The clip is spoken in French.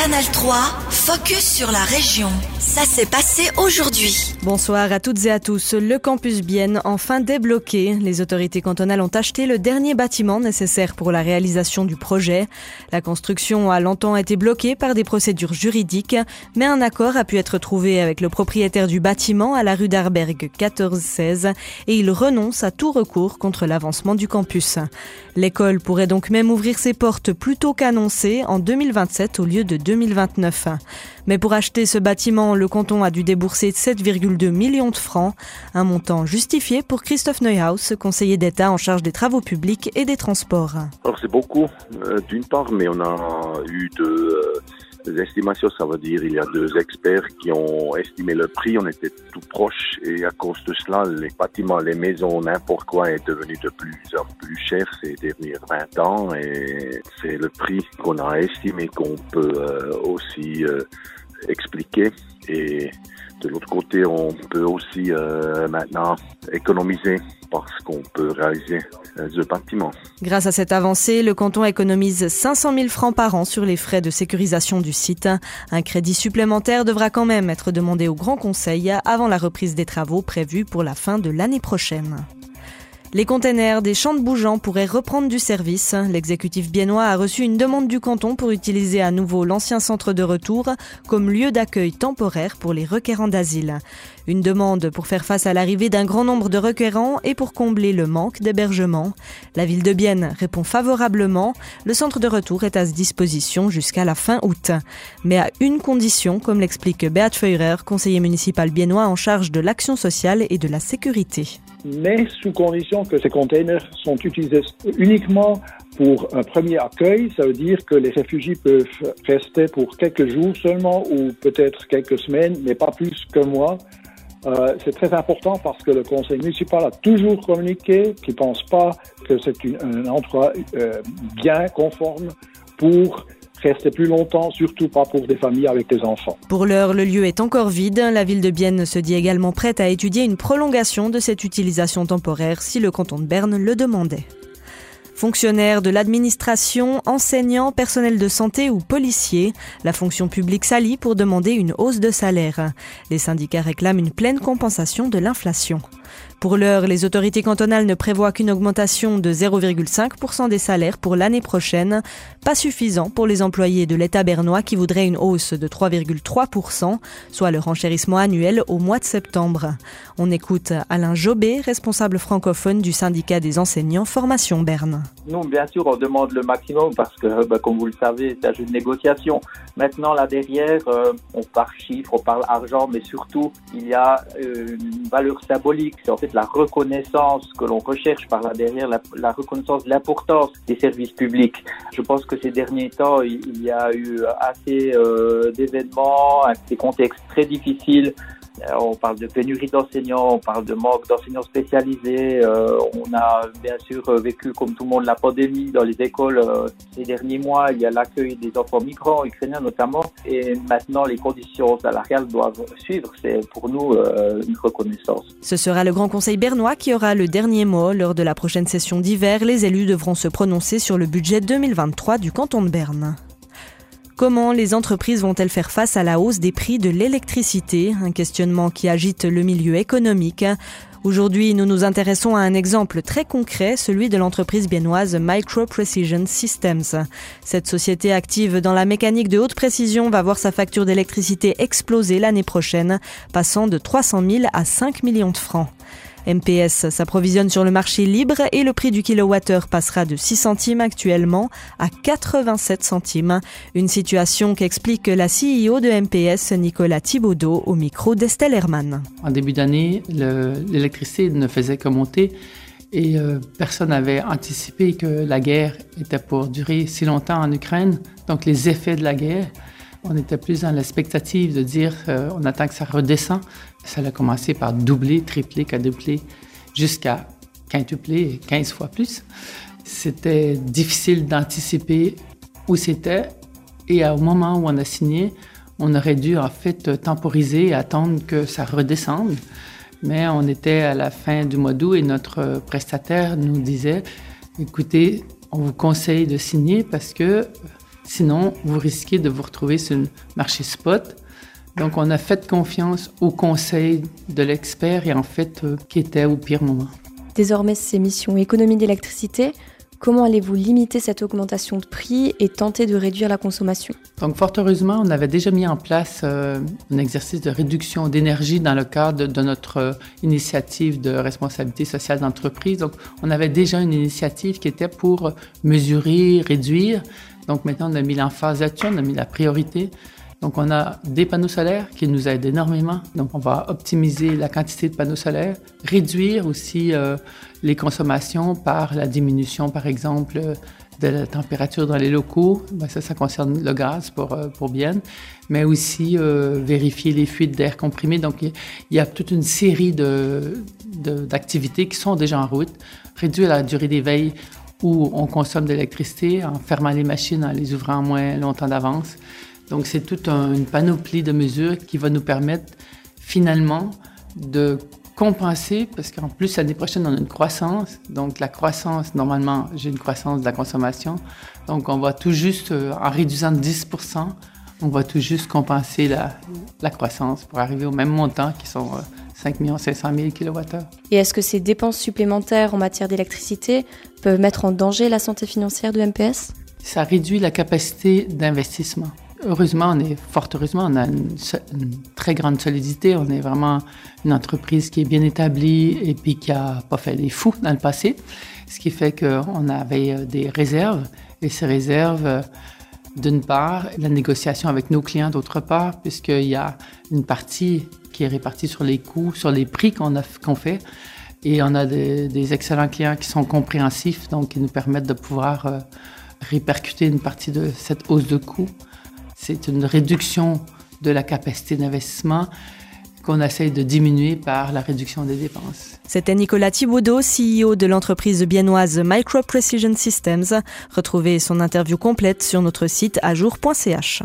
Canal 3, focus sur la région. Ça s'est passé aujourd'hui. Bonsoir à toutes et à tous. Le campus Bienne, enfin débloqué. Les autorités cantonales ont acheté le dernier bâtiment nécessaire pour la réalisation du projet. La construction a longtemps été bloquée par des procédures juridiques, mais un accord a pu être trouvé avec le propriétaire du bâtiment à la rue d'Arberg 1416 et il renonce à tout recours contre l'avancement du campus. L'école pourrait donc même ouvrir ses portes plus tôt qu'annoncé en 2027 au lieu de 2029. Mais pour acheter ce bâtiment, le canton a dû débourser 7,2 millions de francs, un montant justifié pour Christophe Neuhaus, conseiller d'État en charge des travaux publics et des transports. Alors c'est beaucoup euh, d'une part, mais on a eu de euh, des estimations, ça veut dire il y a deux experts qui ont estimé le prix, on était tout proche et à cause de cela, les bâtiments, les maisons, n'importe quoi est devenu de plus en plus cher ces derniers 20 ans et c'est le prix qu'on a estimé qu'on peut euh, aussi euh, expliquer et de l'autre côté, on peut aussi euh, maintenant économiser parce qu'on peut réaliser ce bâtiment. Grâce à cette avancée, le canton économise 500 000 francs par an sur les frais de sécurisation du site. Un crédit supplémentaire devra quand même être demandé au Grand Conseil avant la reprise des travaux prévus pour la fin de l'année prochaine. Les containers des champs de Bougeant pourraient reprendre du service. L'exécutif biennois a reçu une demande du canton pour utiliser à nouveau l'ancien centre de retour comme lieu d'accueil temporaire pour les requérants d'asile. Une demande pour faire face à l'arrivée d'un grand nombre de requérants et pour combler le manque d'hébergement. La ville de Bienne répond favorablement. Le centre de retour est à disposition jusqu'à la fin août. Mais à une condition, comme l'explique Beat Feurer, conseiller municipal biennois en charge de l'action sociale et de la sécurité mais sous condition que ces containers sont utilisés uniquement pour un premier accueil. Ça veut dire que les réfugiés peuvent rester pour quelques jours seulement ou peut-être quelques semaines, mais pas plus qu'un mois. Euh, c'est très important parce que le conseil municipal a toujours communiqué qu'il ne pense pas que c'est un endroit euh, bien conforme pour rester plus longtemps, surtout pas pour des familles avec des enfants. Pour l'heure, le lieu est encore vide. La ville de Bienne se dit également prête à étudier une prolongation de cette utilisation temporaire si le canton de Berne le demandait. Fonctionnaires de l'administration, enseignants, personnels de santé ou policiers, la fonction publique s'allie pour demander une hausse de salaire. Les syndicats réclament une pleine compensation de l'inflation. Pour l'heure, les autorités cantonales ne prévoient qu'une augmentation de 0,5% des salaires pour l'année prochaine, pas suffisant pour les employés de l'État bernois qui voudraient une hausse de 3,3%, soit le renchérissement annuel au mois de septembre. On écoute Alain Jobé, responsable francophone du syndicat des enseignants Formation Berne. Nous, bien sûr, on demande le maximum parce que, bah, comme vous le savez, c'est un jeu de négociation. Maintenant, là derrière, euh, on parle chiffres, on parle argent, mais surtout, il y a euh, une valeur symbolique. C'est en fait la reconnaissance que l'on recherche par là derrière, la, reconnaissance de l'importance des services publics. Je pense que ces derniers temps, il, y a eu assez euh, d'événements, des contextes très difficiles euh, on parle de pénurie d'enseignants, on parle de manque d'enseignants spécialisés. Euh, on a bien sûr vécu, comme tout le monde, la pandémie dans les écoles euh, ces derniers mois. Il y a l'accueil des enfants migrants, ukrainiens notamment. Et maintenant, les conditions salariales doivent suivre. C'est pour nous une reconnaissance. Ce sera le Grand Conseil bernois qui aura le dernier mot. Lors de la prochaine session d'hiver, les élus devront se prononcer sur le budget 2023 du canton de Berne. Comment les entreprises vont-elles faire face à la hausse des prix de l'électricité? Un questionnement qui agite le milieu économique. Aujourd'hui, nous nous intéressons à un exemple très concret, celui de l'entreprise biennoise Micro Precision Systems. Cette société active dans la mécanique de haute précision va voir sa facture d'électricité exploser l'année prochaine, passant de 300 000 à 5 millions de francs. MPS s'approvisionne sur le marché libre et le prix du kilowattheure passera de 6 centimes actuellement à 87 centimes. Une situation qu'explique la CEO de MPS, Nicolas Thibaudot, au micro d'Estelle Herman. En début d'année, l'électricité ne faisait que monter et euh, personne n'avait anticipé que la guerre était pour durer si longtemps en Ukraine. Donc les effets de la guerre, on était plus dans l'expectative de dire euh, on attend que ça redescend. Ça a commencé par doubler, tripler, quadrupler, jusqu'à quintupler, 15 fois plus. C'était difficile d'anticiper où c'était et au moment où on a signé, on aurait dû en fait temporiser et attendre que ça redescende. Mais on était à la fin du mois d'août et notre prestataire nous disait, écoutez, on vous conseille de signer parce que Sinon, vous risquez de vous retrouver sur le marché spot. Donc, on a fait confiance au conseil de l'expert et en fait, euh, qui était au pire moment. Désormais, ces missions économie d'électricité, comment allez-vous limiter cette augmentation de prix et tenter de réduire la consommation? Donc, fort heureusement, on avait déjà mis en place euh, un exercice de réduction d'énergie dans le cadre de notre euh, initiative de responsabilité sociale d'entreprise. Donc, on avait déjà une initiative qui était pour mesurer, réduire. Donc, maintenant, on a mis l'emphase là-dessus, on a mis la priorité. Donc, on a des panneaux solaires qui nous aident énormément. Donc, on va optimiser la quantité de panneaux solaires, réduire aussi euh, les consommations par la diminution, par exemple, de la température dans les locaux. Ben, ça, ça concerne le gaz pour, euh, pour mais aussi euh, vérifier les fuites d'air comprimé. Donc, il y a toute une série d'activités de, qui sont déjà en route. Réduire la durée d'éveil où on consomme de l'électricité en fermant les machines, en les ouvrant moins longtemps d'avance. Donc, c'est toute une panoplie de mesures qui va nous permettre finalement de compenser, parce qu'en plus, l'année prochaine, on a une croissance. Donc, la croissance, normalement, j'ai une croissance de la consommation. Donc, on va tout juste, euh, en réduisant de 10% on va tout juste compenser la, croissance pour arriver au même montant qui sont 5 500 000 kWh. Et est-ce que ces dépenses supplémentaires en matière d'électricité peuvent mettre en danger la santé financière de MPS Ça réduit la capacité d'investissement. Heureusement, on est fort heureusement, on a une, très grande solidité. On est vraiment une entreprise qui est bien établie et puis qui a pas fait les fous dans le passé, ce qui fait qu'on avait euh, des réserves et ces réserves, euh, d'une part, la négociation avec nos clients, d'autre part, puisqu'il y a une partie qui est répartie sur les coûts, sur les prix qu'on fait. Et on a des, excellents clients qui sont compréhensifs, donc qui nous permettent de pouvoir euh, répercuter une partie de cette hausse de coûts c'est une réduction de la capacité d'investissement qu'on essaie de diminuer par la réduction des dépenses. C'était Nicolas Thibaudot, CEO de l'entreprise biennoise Micro Precision Systems. Retrouvez son interview complète sur notre site ajour.ch.